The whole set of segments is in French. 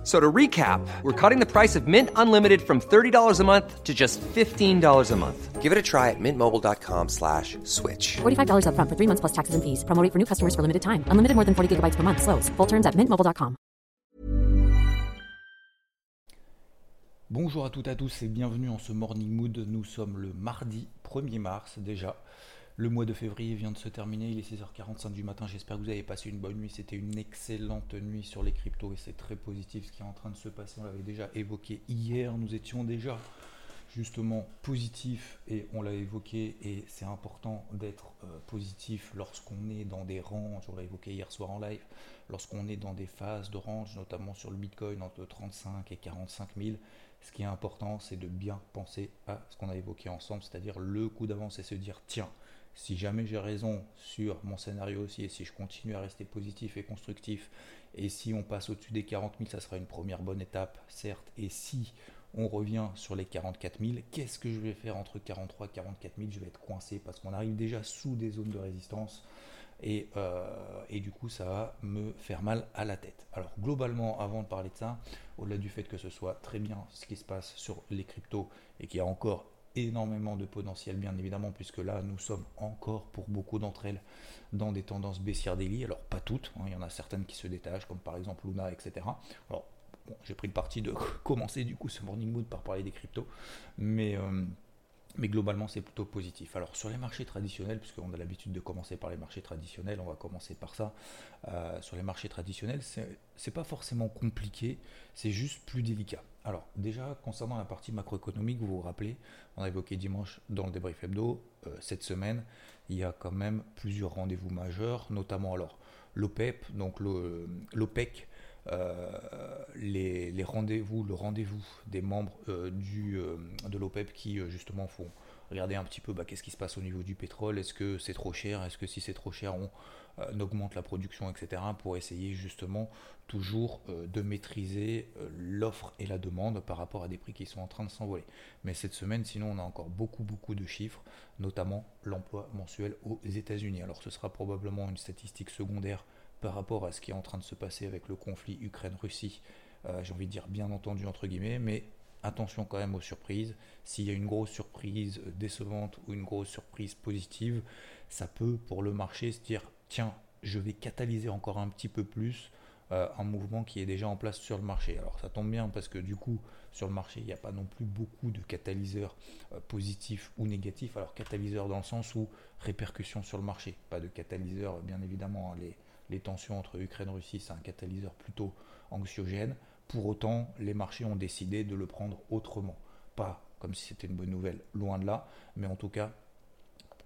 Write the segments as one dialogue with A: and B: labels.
A: F- So to recap, we're cutting the price of Mint Unlimited from $30 a month to just $15 a month.
B: Give it a try at mintmobile.com slash switch.
C: $45 upfront for three months plus taxes and fees. Promo rate for new customers for limited time. Unlimited more than 40 gigabytes per month. Slows. Full terms at mintmobile.com.
D: Bonjour à toutes et à tous et bienvenue en ce Morning Mood. Nous sommes le mardi 1er mars déjà. Le mois de février vient de se terminer, il est 6h45 du matin. J'espère que vous avez passé une bonne nuit. C'était une excellente nuit sur les cryptos et c'est très positif ce qui est en train de se passer. On l'avait déjà évoqué hier. Nous étions déjà justement positif et on l'a évoqué et c'est important d'être euh, positif lorsqu'on est dans des ranges, on l'a évoqué hier soir en live, lorsqu'on est dans des phases de range, notamment sur le Bitcoin entre 35 et 45 000. Ce qui est important, c'est de bien penser à ce qu'on a évoqué ensemble, c'est-à-dire le coup d'avance et se dire tiens, si jamais j'ai raison sur mon scénario aussi et si je continue à rester positif et constructif et si on passe au-dessus des 40 000, ça sera une première bonne étape, certes, et si on revient sur les 44 000. Qu'est-ce que je vais faire entre 43 et 44 000 Je vais être coincé parce qu'on arrive déjà sous des zones de résistance et, euh, et, du coup ça va me faire mal à la tête. Alors globalement, avant de parler de ça, au-delà du fait que ce soit très bien ce qui se passe sur les cryptos et qu'il y a encore énormément de potentiel bien évidemment puisque là nous sommes encore pour beaucoup d'entre elles dans des tendances baissières daily alors pas toutes hein, il y en a certaines qui se détachent comme par exemple Luna etc alors j'ai pris le parti de commencer du coup ce morning mood par parler des cryptos, mais, euh, mais globalement c'est plutôt positif. Alors sur les marchés traditionnels, puisqu'on a l'habitude de commencer par les marchés traditionnels, on va commencer par ça. Euh, sur les marchés traditionnels, c'est pas forcément compliqué, c'est juste plus délicat. Alors déjà concernant la partie macroéconomique, vous vous rappelez, on a évoqué dimanche dans le débrief hebdo, euh, cette semaine, il y a quand même plusieurs rendez-vous majeurs, notamment alors l'OPEP, donc l'OPEC euh, les, rendez-vous, le rendez-vous des membres euh, de l'OPEP qui justement font regarder un petit peu bah, qu'est-ce qui se passe au niveau du pétrole, est-ce que c'est trop cher, est-ce que si c'est trop cher on, augmente la production, etc. pour essayer justement toujours de maîtriser l'offre et la demande par rapport à des prix qui sont en train de s'envoler. Mais cette semaine, sinon, on a encore beaucoup, beaucoup de chiffres, notamment l'emploi mensuel aux États-Unis. Alors ce sera probablement une statistique secondaire par rapport à ce qui est en train de se passer avec le conflit Ukraine-Russie, euh, j'ai envie de dire bien entendu entre guillemets, mais attention quand même aux surprises. S'il y a une grosse surprise décevante ou une grosse surprise positive, ça peut pour le marché se dire tiens, je vais catalyser encore un petit peu plus euh, un mouvement qui est déjà en place sur le marché. Alors ça tombe bien parce que du coup sur le marché il n'y a pas non plus beaucoup de catalyseurs euh, positifs ou négatifs. Alors catalyseurs dans le sens où répercussions sur le marché, pas de catalyseurs bien évidemment. Hein, les, les tensions entre Ukraine et Russie, c'est un catalyseur plutôt anxiogène. Pour autant, les marchés ont décidé de le prendre autrement. Pas comme si c'était une bonne nouvelle, loin de là, mais en tout cas,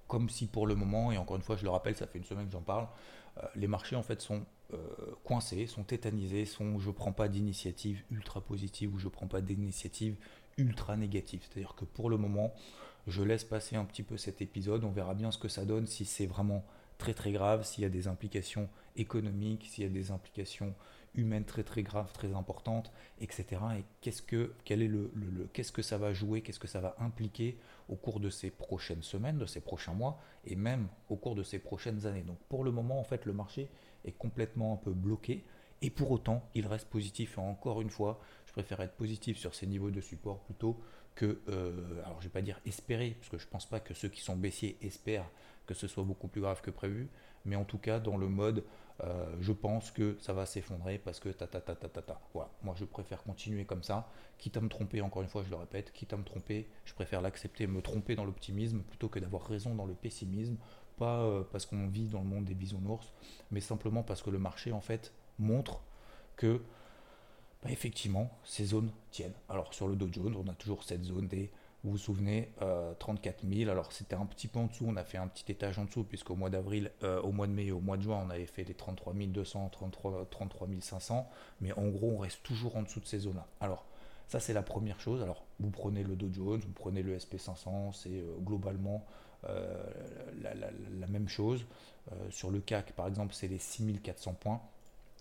D: comme si pour le moment, et encore une fois, je le rappelle, ça fait une semaine que j'en parle, euh, les marchés en fait sont euh, coincés, sont tétanisés, sont je prends pas d'initiative ultra positive ou je prends pas d'initiative ultra négative. C'est-à-dire que pour le moment, je laisse passer un petit peu cet épisode, on verra bien ce que ça donne, si c'est vraiment très très grave, s'il y a des implications économiques, s'il y a des implications humaines très très graves, très importantes, etc. Et qu'est-ce que, quel le, qu'est-ce que ça va jouer, qu'est-ce que ça va impliquer au cours de ces prochaines semaines, de ces prochains mois, et même au cours de ces prochaines années. Donc pour le moment, en fait, le marché est complètement un peu bloqué, et pour autant, il reste positif. Encore une fois, je préfère être positif sur ces niveaux de support plutôt que, euh, alors je vais pas dire espérer, parce que je pense pas que ceux qui sont baissiers espèrent que ce soit beaucoup plus grave que prévu, mais en tout cas dans le mode euh, je pense que ça va s'effondrer parce que ta ta ta ta ta. Voilà, moi je préfère continuer comme ça, quitte à me tromper, encore une fois je le répète, quitte à me tromper, je préfère l'accepter, me tromper dans l'optimisme plutôt que d'avoir raison dans le pessimisme, pas euh, parce qu'on vit dans le monde des bisounours, mais simplement parce que le marché en fait montre que bah, effectivement ces zones tiennent. Alors sur le Dow Jones, on a toujours cette zone des vous vous souvenez, 34 euh, 000. Alors c'était un petit peu en dessous, on a fait un petit étage en dessous, puisqu'au mois d'avril, euh, au mois de mai et au mois de juin, on avait fait les 33 200, 33, 33 500. Mais en gros, on reste toujours en dessous de ces zones-là. Alors, ça c'est la première chose. Alors, vous prenez le Dow Jones, vous prenez le SP500, c'est euh, globalement la, la, même chose. sur le CAC, par exemple, c'est les 6400 points.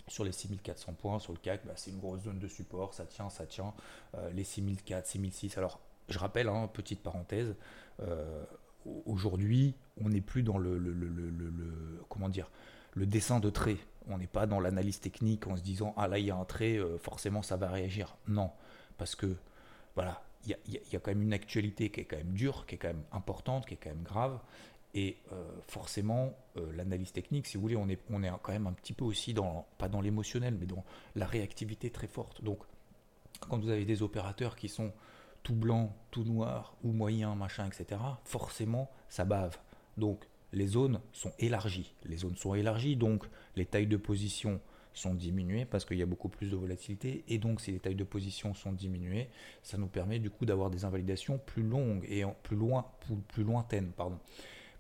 D: sur les 6400 points, sur le CAC, bah, c'est une grosse zone de support, ça tient, ça tient. Euh, les 6004, 6006. Alors, je rappelle, hein, petite parenthèse, euh, aujourd'hui, on n'est plus dans le, comment dire, le dessin de trait. On n'est pas dans l'analyse technique en se disant ah là il y a un trait, euh, forcément ça va réagir. Non, parce que voilà, il y, a quand même une actualité qui est quand même dure, qui est quand même importante, qui est quand même grave. Et euh, forcément, l'analyse technique, si vous voulez, on est, on est quand même un petit peu aussi dans, pas dans l'émotionnel, mais dans la réactivité très forte. Donc, quand vous avez des opérateurs qui sont tout blanc, tout noir, ou moyen, machin, etc., forcément, ça bave. Donc, les zones sont élargies. Les zones sont élargies, donc les tailles de position sont diminuées parce qu'il y a beaucoup plus de volatilité. Et donc, si les tailles de position sont diminuées, ça nous permet du coup d'avoir des invalidations plus longues et plus, loin, plus lointaines. Pardon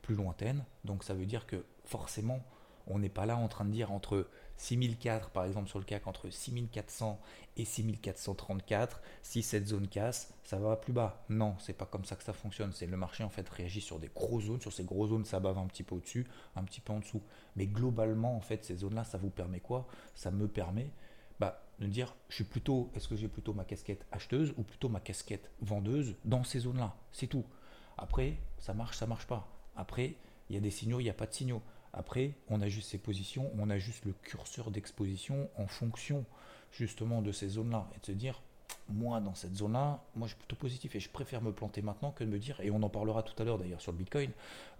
D: plus lointaine. Donc ça veut dire que forcément, on n'est pas là en train de dire entre 6004 par exemple sur le CAC, entre 6400 et 6434, si cette zone casse, ça va plus bas. Non, c'est pas comme ça que ça fonctionne. C'est le marché en fait réagit sur des grosses zones, sur ces grosses zones ça bave un petit peu au-dessus, un petit peu en dessous. Mais globalement en fait ces zones-là, ça vous permet quoi? Ça me permet bah, de dire je suis plutôt, est-ce que j'ai plutôt ma casquette acheteuse ou plutôt ma casquette vendeuse dans ces zones-là? C'est tout. Après, ça marche, ça marche pas. Après, il y a des signaux, il n'y a pas de signaux. Après, on ajuste ses positions, on ajuste le curseur d'exposition en fonction justement de ces zones-là. Et de se dire, moi, dans cette zone-là, moi, je suis plutôt positif et je préfère me planter maintenant que de me dire, et on en parlera tout à l'heure d'ailleurs sur le Bitcoin,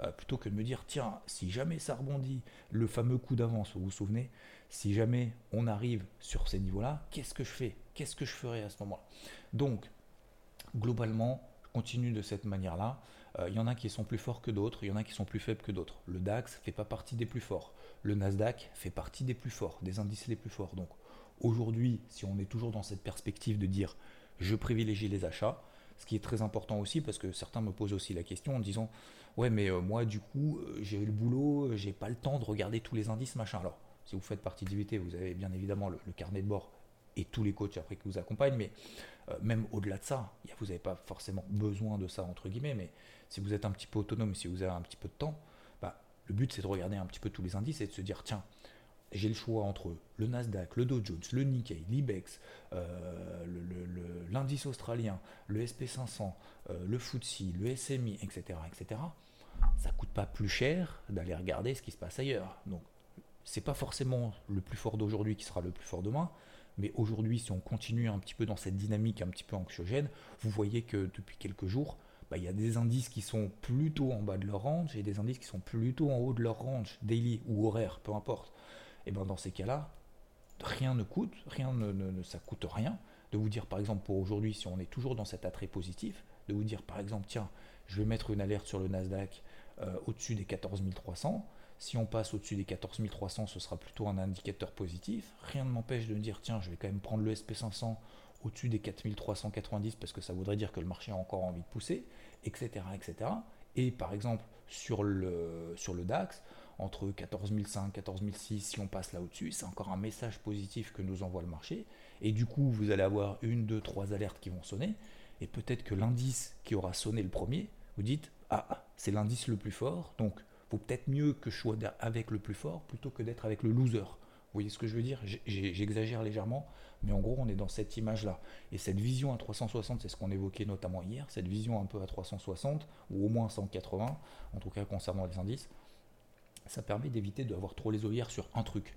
D: euh, plutôt que de me dire, tiens, si jamais ça rebondit, le fameux coup d'avance, vous vous souvenez, si jamais on arrive sur ces niveaux-là, qu'est-ce que je fais? Qu'est-ce que je ferai à ce moment-là? Donc, globalement, je continue de cette manière-là. Euh, il y en a qui sont plus forts que d'autres, il y en a qui sont plus faibles que d'autres. Le DAX fait pas partie des plus forts. Le Nasdaq fait partie des plus forts, des indices les plus forts. Donc aujourd'hui, si on est toujours dans cette perspective de dire je privilégie les achats, ce qui est très important aussi parce que certains me posent aussi la question en disant ouais mais euh, moi du coup euh, j'ai eu le boulot, j'ai pas le temps de regarder tous les indices machin. Alors si vous faites partie d'IVT, vous avez bien évidemment le, carnet de bord et tous les coachs après qui vous accompagnent, mais même au-delà de ça, vous n'avez pas forcément besoin de ça entre guillemets, mais si vous êtes un petit peu autonome, si vous avez un petit peu de temps, bah, le but c'est de regarder un petit peu tous les indices et de se dire tiens, j'ai le choix entre le Nasdaq, le Dow Jones, le Nikkei, l'IBEX, euh, l'indice australien, le SP500, euh, le FTSE, le SMI, etc., etc. Ça coûte pas plus cher d'aller regarder ce qui se passe ailleurs. Donc, c'est pas forcément le plus fort d'aujourd'hui qui sera le plus fort demain, mais aujourd'hui, si on continue un petit peu dans cette dynamique un petit peu anxiogène, vous voyez que depuis quelques jours, bah, il y a des indices qui sont plutôt en bas de leur range et des indices qui sont plutôt en haut de leur range, daily ou horaire, peu importe. Et ben dans ces cas-là, rien ne coûte, rien ne, ça coûte rien de vous dire par exemple pour aujourd'hui, si on est toujours dans cet attrait positif, de vous dire par exemple tiens, je vais mettre une alerte sur le Nasdaq euh, au-dessus des 14 300. Si on passe au-dessus des 14 300, ce sera plutôt un indicateur positif. Rien ne m'empêche de me dire tiens, je vais quand même prendre le SP500 au-dessus des 4390 parce que ça voudrait dire que le marché a encore envie de pousser, etc. etc. Et par exemple, sur le, sur le DAX, entre 14005, 14006, si on passe là au-dessus, c'est encore un message positif que nous envoie le marché. Et du coup, vous allez avoir une, deux, trois alertes qui vont sonner. Et peut-être que l'indice qui aura sonné le premier, vous dites Ah, c'est l'indice le plus fort, donc vaut peut-être mieux que je sois avec le plus fort plutôt que d'être avec le loser. Vous voyez ce que je veux dire? J'exagère légèrement, mais en gros, on est dans cette image-là. Et cette vision à 360, c'est ce qu'on évoquait notamment hier, cette vision un peu à 360, ou au moins 180, en tout cas concernant les indices, ça permet d'éviter d'avoir trop les œillères sur un truc.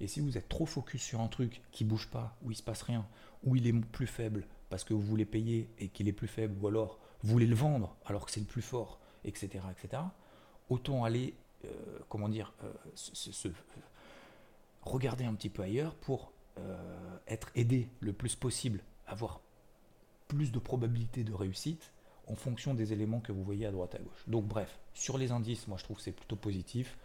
D: Et si vous êtes trop focus sur un truc qui bouge pas, où il se passe rien, où il est plus faible parce que vous voulez payer et qu'il est plus faible, ou alors vous voulez le vendre alors que c'est le plus fort, etc., etc., autant aller, euh, comment dire, euh, se, regarder un petit peu ailleurs pour euh, être aidé le plus possible, avoir plus de probabilité de réussite en fonction des éléments que vous voyez à droite à gauche. Donc bref, sur les indices, moi je trouve c'est plutôt positif.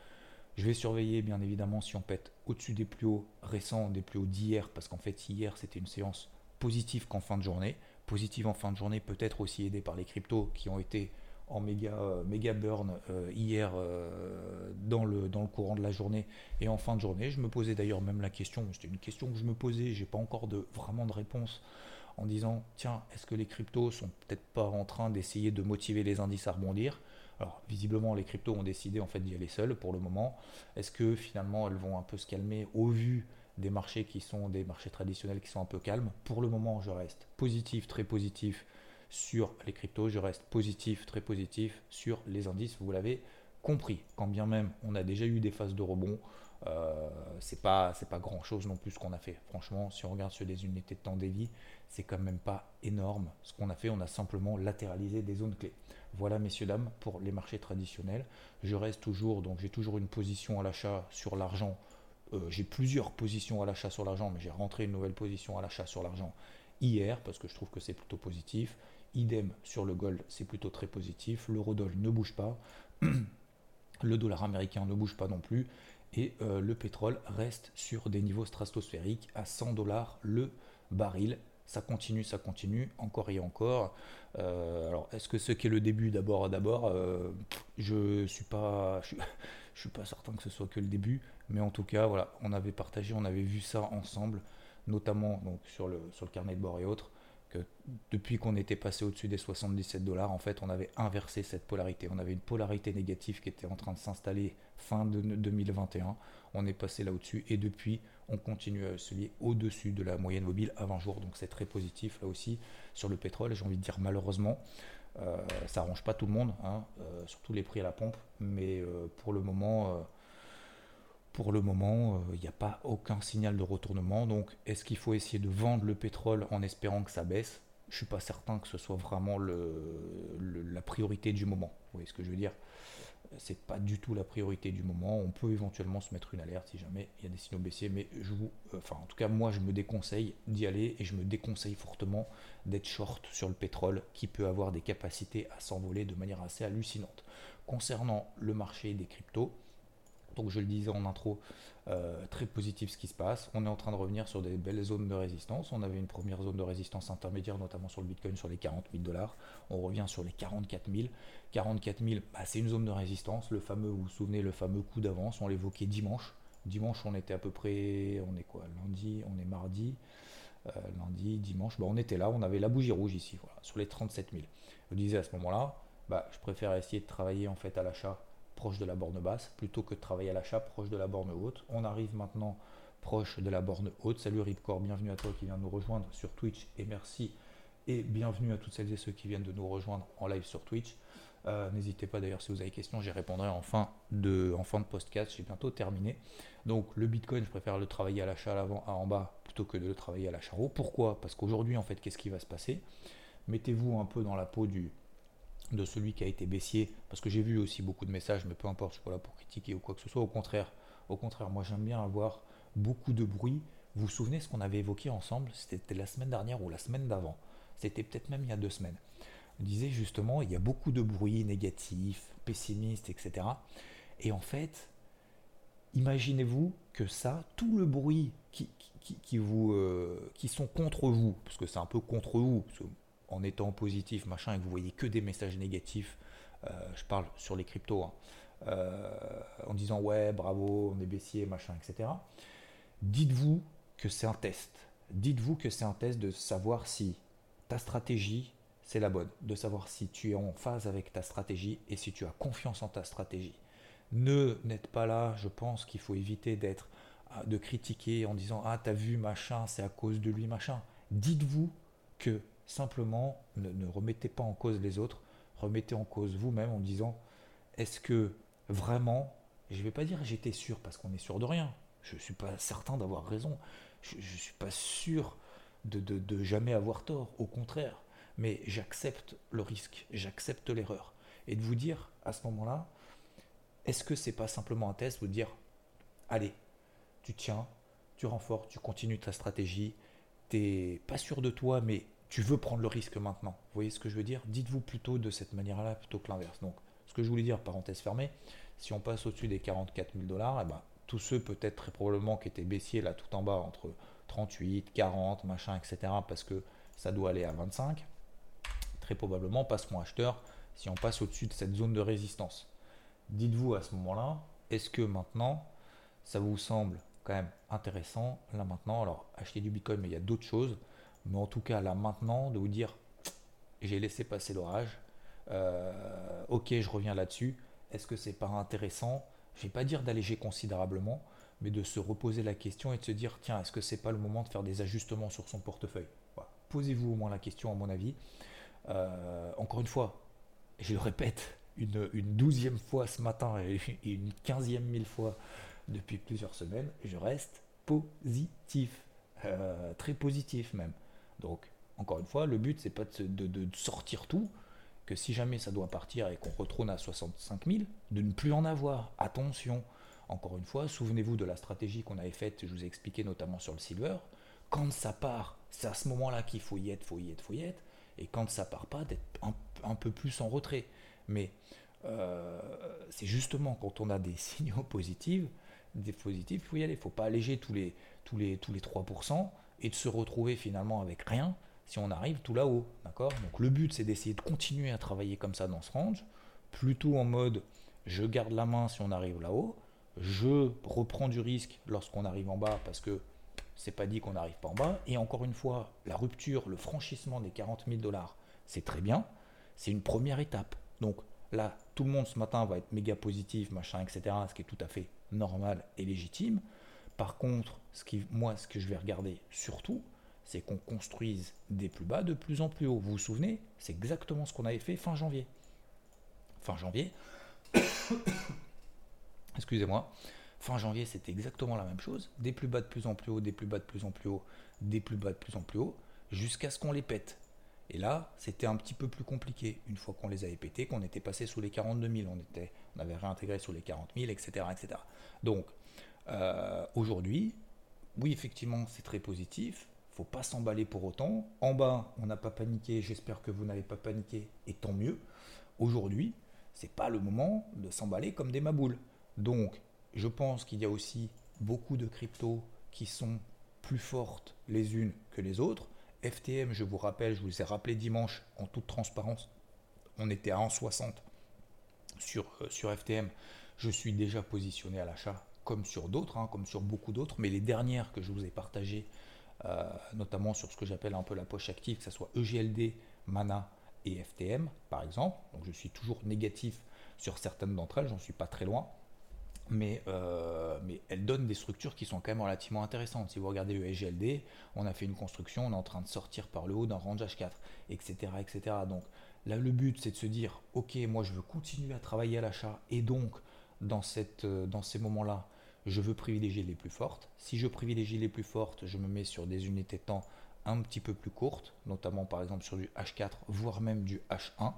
D: Je vais surveiller bien évidemment si on pète au-dessus des plus hauts récents, des plus hauts d'hier, parce qu'en fait hier c'était une séance positive qu'en fin de journée. Positive en fin de journée, peut-être aussi aidée par les cryptos qui ont été en méga, euh, méga burn euh, hier euh, dans, le, dans le courant de la journée et en fin de journée. Je me posais d'ailleurs même la question, c'était une question que je me posais, j'ai pas encore de, vraiment de réponse en disant tiens, est-ce que les cryptos sont peut-être pas en train d'essayer de motiver les indices à rebondir? Alors visiblement les cryptos ont décidé en fait d'y aller seuls pour le moment. Est-ce que finalement elles vont un peu se calmer au vu des marchés qui sont des marchés traditionnels qui sont un peu calmes? Pour le moment, je reste positif, très positif sur les cryptos, je reste positif, très positif sur les indices, vous l'avez compris. Quand bien même on a déjà eu des phases de rebond, euh, c'est pas c'est pas grand chose non plus ce qu'on a fait. Franchement, si on regarde sur des unités de temps daily, c'est quand même pas énorme ce qu'on a fait. On a simplement latéralisé des zones clés. Voilà, messieurs dames, pour les marchés traditionnels. Je reste toujours donc j'ai toujours une position à l'achat sur l'argent. Euh, j'ai plusieurs positions à l'achat sur l'argent, mais j'ai rentré une nouvelle position à l'achat sur l'argent hier parce que je trouve que c'est plutôt positif. Idem sur le gold, c'est plutôt très positif. L'eurodoll ne bouge pas. Le dollar américain ne bouge pas non plus et euh, le pétrole reste sur des niveaux stratosphériques à 100 dollars le baril. Ça continue, ça continue, encore et encore. Euh, alors, est-ce que ce qui est le début d'abord D'abord, euh, je suis pas, je, suis pas certain que ce soit que le début, mais en tout cas, voilà, on avait partagé, on avait vu ça ensemble, notamment sur le carnet de bord et autres depuis qu'on était passé au-dessus des 77 dollars, en fait, on avait inversé cette polarité. On avait une polarité négative qui était en train de s'installer fin de 2021. On est passé là au-dessus et depuis, on continue à se lier au-dessus de la moyenne mobile 20 jours. Donc c'est très positif là aussi sur le pétrole. J'ai envie de dire malheureusement, euh, ça arrange pas tout le monde, hein, euh, surtout les prix à la pompe. Mais euh, pour le moment pour le moment, il n'y a pas aucun signal de retournement. Donc, est-ce qu'il faut essayer de vendre le pétrole en espérant que ça baisse? Je ne suis pas certain que ce soit vraiment la priorité du moment. Vous voyez ce que je veux dire? C'est pas du tout la priorité du moment. On peut éventuellement se mettre une alerte si jamais il y a des signaux baissiers, mais je vous, euh, enfin, en tout cas, moi, je me déconseille d'y aller et je me déconseille fortement d'être short sur le pétrole qui peut avoir des capacités à s'envoler de manière assez hallucinante. Concernant le marché des cryptos, donc je le disais en intro, euh, très positif ce qui se passe. On est en train de revenir sur des belles zones de résistance. On avait une première zone de résistance intermédiaire, notamment sur le Bitcoin, sur les 40 000 dollars. On revient sur les 44 000. 44 000, c'est une zone de résistance. Le fameux, vous vous souvenez, le fameux coup d'avance, on l'évoquait dimanche. Dimanche, on était à peu près, on est quoi Lundi, on est mardi. Euh, lundi, dimanche, bah, on était là, on avait la bougie rouge ici, voilà, sur les 37 000. Je disais à ce moment-là, bah, je préfère essayer de travailler en fait à l'achat proche de la borne basse plutôt que de travailler à l'achat proche de la borne haute. On arrive maintenant proche de la borne haute. Salut Ripcore, bienvenue à toi qui vient de nous rejoindre sur Twitch et merci et bienvenue à toutes celles et ceux qui viennent de nous rejoindre en live sur Twitch. Euh, n'hésitez pas d'ailleurs si vous avez des questions, j'y répondrai en fin de, en fin de podcast, j'ai bientôt terminé. Donc le Bitcoin, je préfère le travailler à l'achat à l'avant, à en bas, plutôt que de le travailler à l'achat haut. Pourquoi? Parce qu'aujourd'hui en fait, qu'est-ce qui va se passer? Mettez-vous un peu dans la peau du, de celui qui a été baissier, parce que j'ai vu aussi beaucoup de messages, mais peu importe, je suis pas là pour critiquer ou quoi que ce soit. Au contraire, au contraire, moi j'aime bien avoir beaucoup de bruit. Vous vous souvenez ce qu'on avait évoqué ensemble? C'était la semaine dernière ou la semaine d'avant. C'était peut-être même il y a deux semaines. On disait justement, il y a beaucoup de bruit négatif, pessimiste, etc. Et en fait, imaginez-vous que ça, tout le bruit qui, qui, vous, euh, qui sont contre vous, parce que c'est un peu contre vous, en étant positif, machin, et que vous voyez que des messages négatifs, euh, je parle sur les cryptos, hein, euh, en disant ouais, bravo, on est baissier, machin, etc. Dites-vous que c'est un test. Dites-vous que c'est un test de savoir si ta stratégie, c'est la bonne, de savoir si tu es en phase avec ta stratégie et si tu as confiance en ta stratégie. Ne n'êtes pas là, je pense qu'il faut éviter d'être euh, de critiquer en disant ah t'as vu machin c'est à cause de lui machin dites-vous que Simplement, ne, remettez pas en cause les autres, remettez en cause vous-même en disant est-ce que vraiment, je ne vais pas dire j'étais sûr parce qu'on est sûr de rien, je ne suis pas certain d'avoir raison, je ne suis pas sûr de, de, jamais avoir tort, au contraire, mais j'accepte le risque, j'accepte l'erreur. Et de vous dire à ce moment-là, est-ce que c'est pas simplement un test, vous dire allez, tu tiens, tu renforces, tu continues ta stratégie, tu n'es pas sûr de toi, mais tu veux prendre le risque maintenant. Vous voyez ce que je veux dire? Dites-vous plutôt de cette manière-là plutôt que l'inverse. Donc, ce que je voulais dire, parenthèse fermée, si on passe au-dessus des 44 000 dollars, eh ben, tous ceux peut-être très probablement qui étaient baissiers là tout en bas entre 38, 40, machin, etc., parce que ça doit aller à 25, très probablement passeront acheteurs si on passe au-dessus de cette zone de résistance. Dites-vous à ce moment-là, est-ce que maintenant, ça vous semble quand même intéressant, là maintenant, alors acheter du Bitcoin, mais il y a d'autres choses, mais en tout cas, là maintenant, de vous dire, j'ai laissé passer l'orage. Euh, ok, je reviens là-dessus. Est-ce que c'est pas intéressant? Je vais pas dire d'alléger considérablement, mais de se reposer la question et de se dire tiens, est-ce que c'est pas le moment de faire des ajustements sur son portefeuille? Posez-vous au moins la question, à mon avis. Euh, encore une fois, je le répète une, douzième fois ce matin et une quinzième mille fois depuis plusieurs semaines, je reste positif, euh, très positif même. Donc, encore une fois, le but c'est pas de, sortir tout, que si jamais ça doit partir et qu'on retourne à 65 000, de ne plus en avoir. Attention, encore une fois, souvenez-vous de la stratégie qu'on avait faite, je vous ai expliqué notamment sur le silver. Quand ça part, c'est à ce moment-là qu'il faut y être, faut y être, faut y être. Et quand ça part pas, d'être un, peu plus en retrait. Mais euh, c'est justement quand on a des signaux positifs, des positifs, il faut y aller. Il ne faut pas alléger tous les, tous, les, tous les 3% et de se retrouver finalement avec rien si on arrive tout là-haut. D'accord? Donc le but, c'est d'essayer de continuer à travailler comme ça dans ce range, plutôt en mode je garde la main si on arrive là-haut, je reprends du risque lorsqu'on arrive en bas parce que c'est pas dit qu'on n'arrive pas en bas. Et encore une fois, la rupture, le franchissement des 40 000 dollars, c'est très bien. C'est une première étape. Donc là, tout le monde ce matin va être méga positif, machin, etc. Ce qui est tout à fait normal et légitime. Par contre, ce qui, moi, ce que je vais regarder surtout, c'est qu'on construise des plus bas de plus en plus haut. Vous vous souvenez C'est exactement ce qu'on avait fait fin janvier. Fin janvier. Excusez-moi. Fin janvier, c'était exactement la même chose. Des plus bas de plus en plus haut, des plus bas de plus en plus haut, des plus bas de plus en plus haut, jusqu'à ce qu'on les pète. Et là, c'était un petit peu plus compliqué. Une fois qu'on les avait pétés, qu'on était passé sous les 42 000, on, était, on avait réintégré sous les 40 000, etc. etc. Donc, euh, aujourd'hui, oui, effectivement, c'est très positif. faut pas s'emballer pour autant. En bas, on n'a pas paniqué. J'espère que vous n'avez pas paniqué, et tant mieux. Aujourd'hui, c'est pas le moment de s'emballer comme des maboules. Donc, je pense qu'il y a aussi beaucoup de cryptos qui sont plus fortes les unes que les autres. FTM, je vous rappelle, je vous ai rappelé dimanche en toute transparence, on était à 1,60 sur, euh, sur FTM. Je suis déjà positionné à l'achat comme sur d'autres, hein, comme sur beaucoup d'autres, mais les dernières que je vous ai partagées, euh, notamment sur ce que j'appelle un peu la poche active, que ce soit EGLD, Mana et FTM par exemple. Donc je suis toujours négatif sur certaines d'entre elles, j'en suis pas très loin mais, euh, mais elle donne des structures qui sont quand même relativement intéressantes. Si vous regardez le SGLD, on a fait une construction, on est en train de sortir par le haut d'un range H4, etc. etc. Donc là, le but, c'est de se dire, ok, moi je veux continuer à travailler à l'achat, et donc dans, cette, euh, dans ces moments-là, je veux privilégier les plus fortes. Si je privilégie les plus fortes, je me mets sur des unités temps un petit peu plus courtes, notamment par exemple sur du H4, voire même du H1,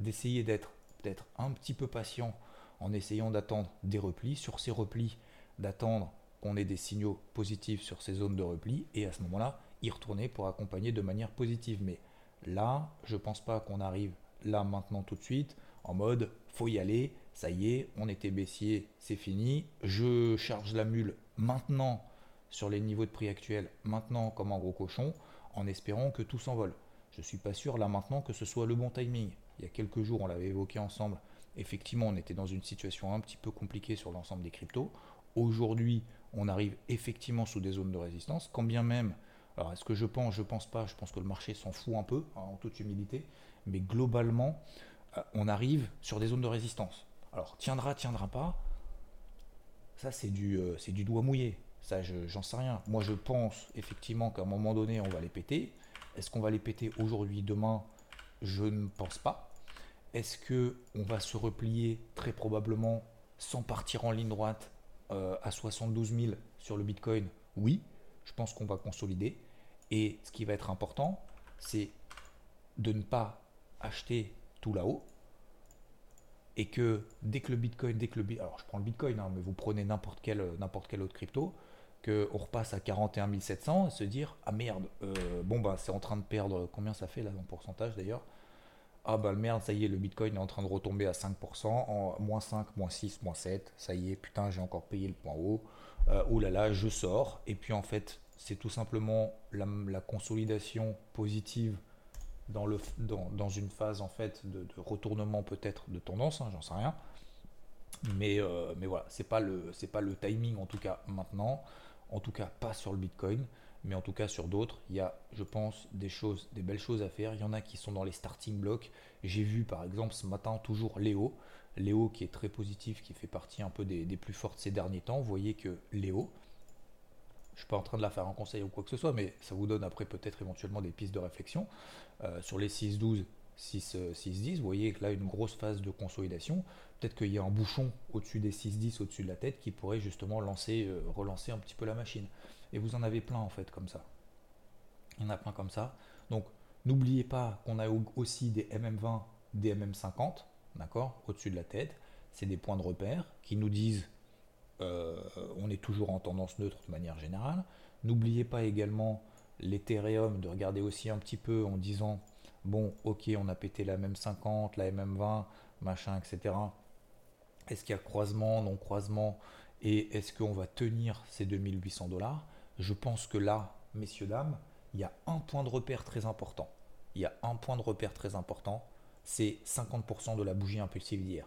D: d'essayer d'être peut-être un petit peu patient en essayant d'attendre des replis. Sur ces replis, d'attendre qu'on ait des signaux positifs sur ces zones de repli et à ce moment-là, y retourner pour accompagner de manière positive. Mais là, je ne pense pas qu'on arrive là maintenant tout de suite en mode faut y aller, ça y est, on était baissier, c'est fini, je charge la mule maintenant sur les niveaux de prix actuels, maintenant comme un gros cochon, en espérant que tout s'envole. Je ne suis pas sûr là maintenant que ce soit le bon timing. Il y a quelques jours, on l'avait évoqué ensemble, effectivement, on était dans une situation un petit peu compliquée sur l'ensemble des cryptos. Aujourd'hui, on arrive effectivement sous des zones de résistance, quand bien même, alors est-ce que je pense, je pense pas, je pense que le marché s'en fout un peu, hein, en toute humilité, mais globalement, euh, on arrive sur des zones de résistance. Alors, tiendra, tiendra pas, ça c'est du, euh, c'est du doigt mouillé, ça j'en sais rien. Moi je pense effectivement qu'à un moment donné, on va les péter. Est-ce qu'on va les péter aujourd'hui, demain? Je ne pense pas. Est-ce que on va se replier très probablement sans partir en ligne droite euh, à 72 000 sur le Bitcoin? Oui, je pense qu'on va consolider. Et ce qui va être important, c'est de ne pas acheter tout là-haut. Et que dès que le Bitcoin, dès que le alors je prends le Bitcoin, hein, mais vous prenez n'importe quel, n'importe quel autre crypto, qu'on repasse à 41 700 et se dire ah merde, euh, bon bah c'est en train de perdre, combien ça fait là en pourcentage d'ailleurs? Ah bah merde, ça y est, le Bitcoin est en train de retomber à 5%, en moins 5, moins 6, moins 7, ça y est, putain, j'ai encore payé le point haut, euh, oh là là, je sors, et puis en fait, c'est tout simplement la, consolidation positive dans, le, dans, une phase en fait de, retournement peut-être de tendance, hein, j'en sais rien. Mais, euh, mais voilà, c'est pas, pas le timing en tout cas maintenant, en tout cas pas sur le Bitcoin. Mais en tout cas, sur d'autres, il y a, je pense, des choses, des belles choses à faire. Il y en a qui sont dans les starting blocks. J'ai vu, par exemple, ce matin, toujours Léo. Léo qui est très positif, qui fait partie un peu des, des plus fortes ces derniers temps. Vous voyez que Léo, je ne suis pas en train de la faire en conseil ou quoi que ce soit, mais ça vous donne après peut-être éventuellement des pistes de réflexion. Euh, sur les 6-12, 6-10, vous voyez que là, une grosse phase de consolidation. Peut-être qu'il y a un bouchon au-dessus des 6-10, au-dessus de la tête, qui pourrait justement lancer, euh, relancer un petit peu la machine. Et vous en avez plein en fait comme ça. Il y en a plein comme ça. Donc n'oubliez pas qu'on a aussi des MM20, des MM50, d'accord, au-dessus de la tête. C'est des points de repère qui nous disent euh, on est toujours en tendance neutre de manière générale. N'oubliez pas également l'Ethereum, de regarder aussi un petit peu en disant bon, ok, on a pété la même 50, la MM20, machin, etc. Est-ce qu'il y a croisement, non croisement et est-ce qu'on va tenir ces 2800 dollars? Je pense que là, messieurs, dames, il y a un point de repère très important. Il y a un point de repère très important, c'est 50% de la bougie impulsive d'hier.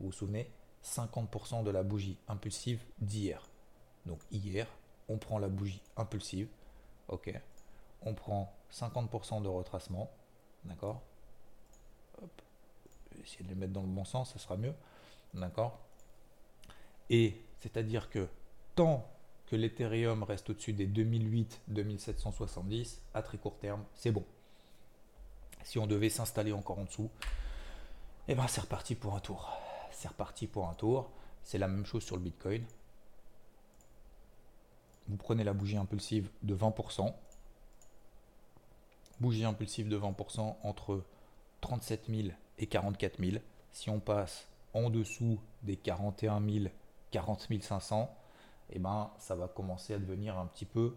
D: Vous vous souvenez? 50% de la bougie impulsive d'hier. Donc hier, on prend la bougie impulsive, ok, on prend 50% de retracement, d'accord Je vais essayer de les mettre dans le bon sens, ça sera mieux, d'accord Et c'est-à-dire que tant que l'Ethereum reste au-dessus des 2008-2770, à très court terme, c'est bon. Si on devait s'installer encore en dessous, eh ben c'est reparti pour un tour c'est reparti pour un tour. C'est la même chose sur le Bitcoin. Vous prenez la bougie impulsive de 20%. Bougie impulsive de 20% entre 37 000 et 44 000. Si on passe en dessous des 41 000, 40 500, et ben, ça va commencer à devenir un petit peu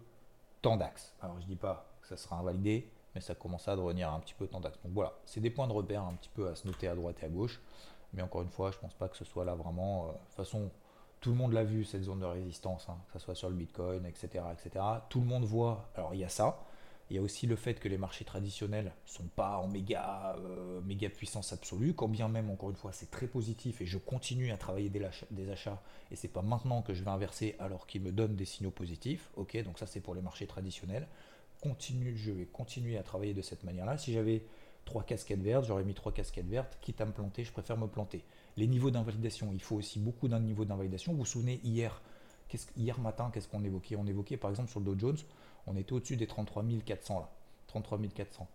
D: tendax. Alors je ne dis pas que ça sera invalidé, mais ça commence à devenir un petit peu tendax. Donc voilà, c'est des points de repère un petit peu à se noter à droite et à gauche. Mais encore une fois, je ne pense pas que ce soit là vraiment. Euh, de toute façon, tout le monde l'a vu, cette zone de résistance, hein, que ce soit sur le Bitcoin, etc., etc. Tout le monde voit. Alors, il y a ça. Il y a aussi le fait que les marchés traditionnels ne sont pas en méga, euh, méga puissance absolue, quand bien même, encore une fois, c'est très positif et je continue à travailler des, des achats et c'est pas maintenant que je vais inverser alors qu'ils me donnent des signaux positifs. Ok, donc ça c'est pour les marchés traditionnels. Continue, je vais continuer à travailler de cette manière-là. Si j'avais trois casquettes vertes, j'aurais mis trois casquettes vertes, quitte à me planter, je préfère me planter. Les niveaux d'invalidation, il faut aussi beaucoup d'un niveau d'invalidation. Vous vous souvenez, hier, hier matin, qu'est-ce qu'on évoquait? On évoquait par exemple sur le Dow Jones, on était au-dessus des 33 400 là. 33 400.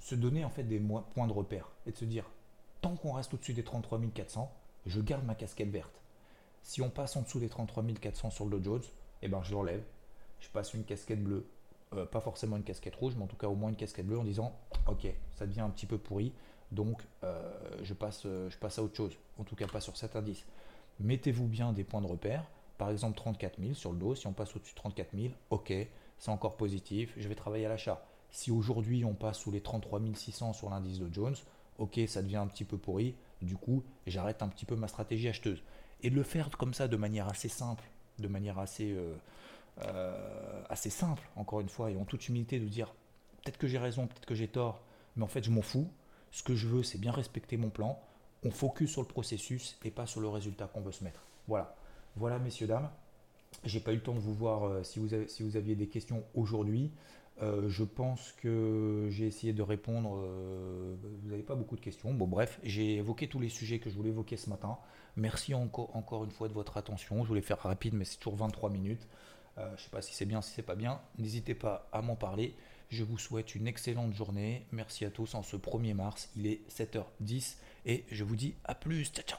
D: Se donner en fait des points de repère et de se dire, tant qu'on reste au-dessus des 33 400, je garde ma casquette verte. Si on passe en dessous des 33 400 sur le Dow Jones, eh ben je l'enlève. Je passe une casquette bleue euh, pas forcément une casquette rouge, mais en tout cas au moins une casquette bleue en disant ok, ça devient un petit peu pourri, donc euh, je, passe, euh, je passe à autre chose, en tout cas pas sur cet indice. Mettez-vous bien des points de repère, par exemple 34 000 sur le dos, si on passe au-dessus de 34 000, ok, c'est encore positif, je vais travailler à l'achat. Si aujourd'hui on passe sous les 33 600 sur l'indice de Jones, ok, ça devient un petit peu pourri, du coup j'arrête un petit peu ma stratégie acheteuse. Et de le faire comme ça de manière assez simple, de manière assez assez simple, encore une fois, et en toute humilité, de dire peut-être que j'ai raison, peut-être que j'ai tort, mais en fait, je m'en fous. Ce que je veux, c'est bien respecter mon plan. On focus sur le processus et pas sur le résultat qu'on veut se mettre. Voilà. Voilà, messieurs, dames. J'ai pas eu le temps de vous voir euh, si, vous aviez des questions aujourd'hui. Euh, je pense que j'ai essayé de répondre. vous n'avez pas beaucoup de questions. Bon, bref, j'ai évoqué tous les sujets que je voulais évoquer ce matin. Merci encore une fois de votre attention. Je voulais faire rapide, mais c'est toujours 23 minutes. Euh, je ne sais pas si c'est bien, si c'est pas bien. N'hésitez pas à m'en parler. Je vous souhaite une excellente journée. Merci à tous en ce 1er mars. Il est 7h10 et je vous dis à plus. Ciao, ciao.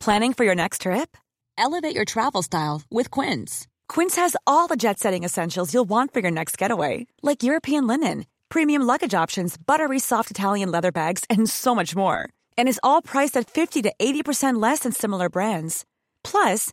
E: Planning for your next trip? Elevate your travel style with Quince. Quince has all the jet setting essentials you'll want for your next getaway, like European linen, premium luggage options, buttery soft Italian leather bags, and so much more. And is all priced at 50 to 80% less than similar brands. Plus,